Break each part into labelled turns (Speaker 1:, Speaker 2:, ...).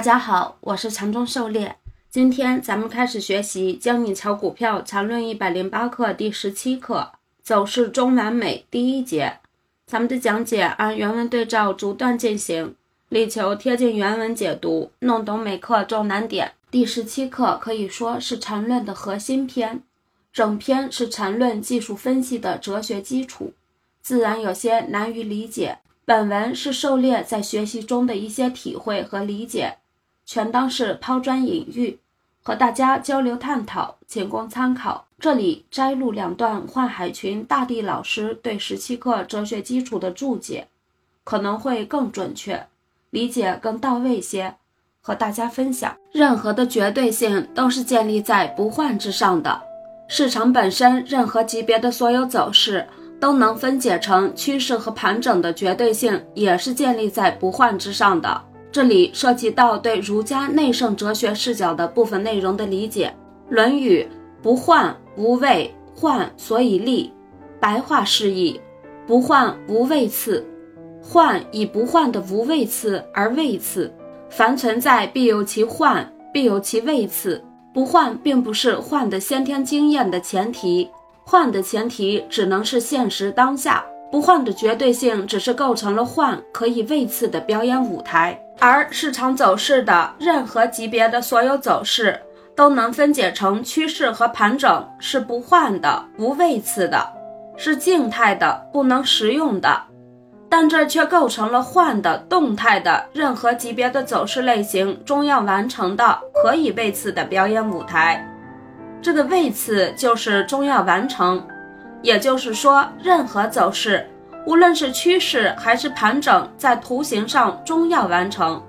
Speaker 1: 大家好，我是禅中狩猎。今天咱们开始学习《教你炒股票禅论一百零八课》第十七课“走势中完美”第一节。咱们的讲解按原文对照逐段进行，力求贴近原文解读，弄懂每课重难点。第十七课可以说是禅论的核心篇，整篇是禅论技术分析的哲学基础，自然有些难于理解。本文是狩猎在学习中的一些体会和理解。全当是抛砖引玉，和大家交流探讨，仅供参考。这里摘录两段幻海群大地老师对十七课哲学基础的注解，可能会更准确，理解更到位些，和大家分享。任何的绝对性都是建立在不换之上的，市场本身任何级别的所有走势都能分解成趋势和盘整的绝对性，也是建立在不换之上的。这里涉及到对儒家内圣哲学视角的部分内容的理解，《论语》不患无位，患所以立。白话释义：不患无位次，患以不患的无位次而位次。凡存在必有其患，必有其位次。不患并不是患的先天经验的前提，患的前提只能是现实当下。不换的绝对性只是构成了换可以位次的表演舞台，而市场走势的任何级别的所有走势都能分解成趋势和盘整，是不换的、无位次的，是静态的、不能实用的。但这却构成了换的、动态的任何级别的走势类型终要完成的可以位次的表演舞台。这个位次就是终要完成。也就是说，任何走势，无论是趋势还是盘整，在图形上终要完成。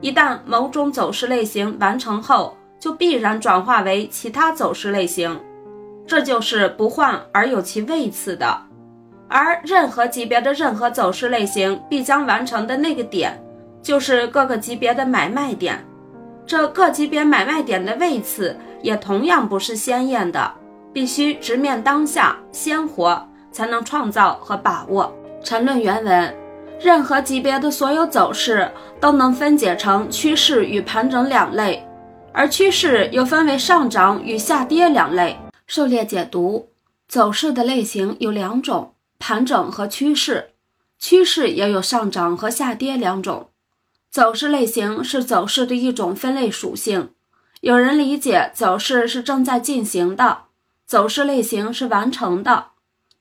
Speaker 1: 一旦某种走势类型完成后，就必然转化为其他走势类型，这就是不换而有其位次的。而任何级别的任何走势类型必将完成的那个点，就是各个级别的买卖点。这各级别买卖点的位次也同样不是鲜艳的。必须直面当下，鲜活才能创造和把握。陈论原文：任何级别的所有走势都能分解成趋势与盘整两类，而趋势又分为上涨与下跌两类。狩猎解读：走势的类型有两种，盘整和趋势。趋势也有上涨和下跌两种。走势类型是走势的一种分类属性。有人理解走势是正在进行的。走势类型是完成的，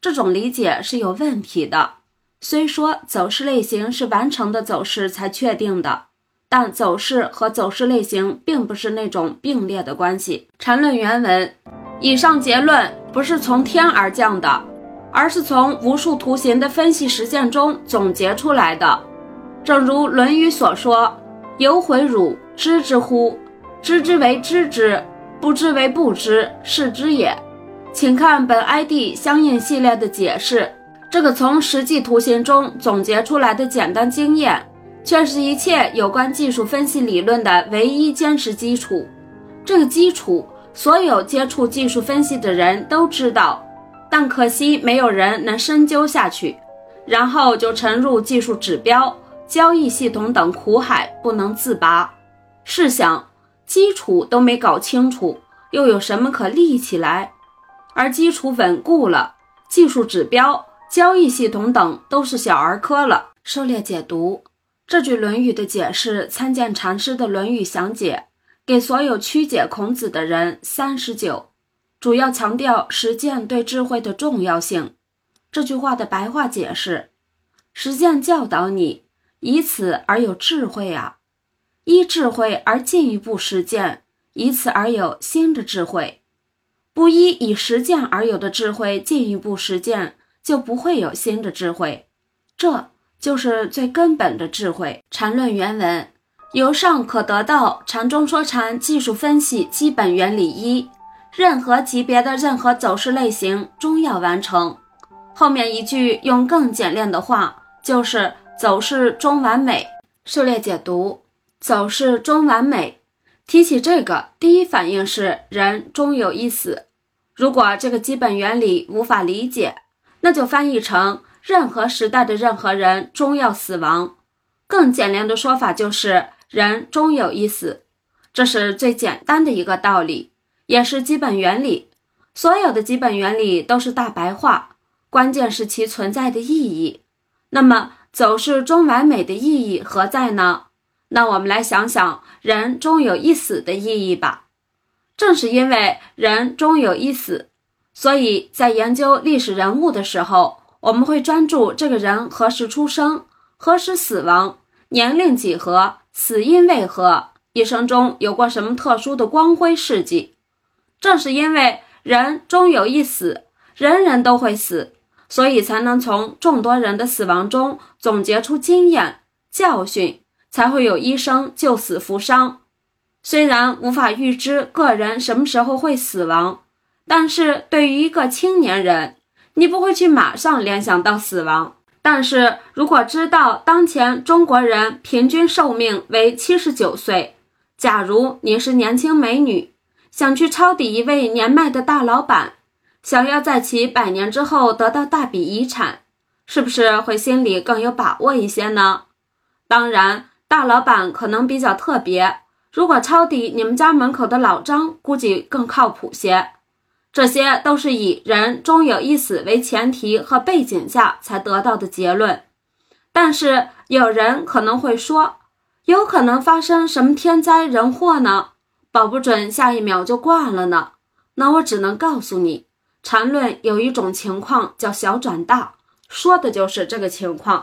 Speaker 1: 这种理解是有问题的。虽说走势类型是完成的走势才确定的，但走势和走势类型并不是那种并列的关系。缠论原文：以上结论不是从天而降的，而是从无数图形的分析实践中总结出来的。正如《论语》所说：“有悔汝知之乎？知之为知之，不知为不知，是知也。”请看本 ID 相应系列的解释。这个从实际图形中总结出来的简单经验，却是一切有关技术分析理论的唯一坚实基础。这个基础，所有接触技术分析的人都知道，但可惜没有人能深究下去，然后就沉入技术指标、交易系统等苦海不能自拔。试想，基础都没搞清楚，又有什么可立起来？而基础稳固了，技术指标、交易系统等都是小儿科了。狩猎解读这句《论语》的解释，参见禅师的《论语详解》，给所有曲解孔子的人三十九，主要强调实践对智慧的重要性。这句话的白话解释：实践教导你，以此而有智慧啊；依智慧而进一步实践，以此而有新的智慧。不依以实践而有的智慧进一步实践，就不会有新的智慧。这就是最根本的智慧。禅论原文：由上可得到禅中说禅技术分析基本原理一：任何级别的任何走势类型终要完成。后面一句用更简练的话，就是走势终完美。数列解读：走势终完美。提起这个，第一反应是人终有一死。如果这个基本原理无法理解，那就翻译成任何时代的任何人终要死亡。更简练的说法就是人终有一死，这是最简单的一个道理，也是基本原理。所有的基本原理都是大白话，关键是其存在的意义。那么，走势中完美的意义何在呢？那我们来想想“人终有一死”的意义吧。正是因为人终有一死，所以在研究历史人物的时候，我们会专注这个人何时出生、何时死亡、年龄几何、死因为何、一生中有过什么特殊的光辉事迹。正是因为人终有一死，人人都会死，所以才能从众多人的死亡中总结出经验教训，才会有医生救死扶伤。虽然无法预知个人什么时候会死亡，但是对于一个青年人，你不会去马上联想到死亡。但是如果知道当前中国人平均寿命为七十九岁，假如你是年轻美女，想去抄底一位年迈的大老板，想要在其百年之后得到大笔遗产，是不是会心里更有把握一些呢？当然，大老板可能比较特别。如果抄底你们家门口的老张，估计更靠谱些。这些都是以人终有一死为前提和背景下才得到的结论。但是有人可能会说，有可能发生什么天灾人祸呢？保不准下一秒就挂了呢。那我只能告诉你，缠论有一种情况叫小转大，说的就是这个情况。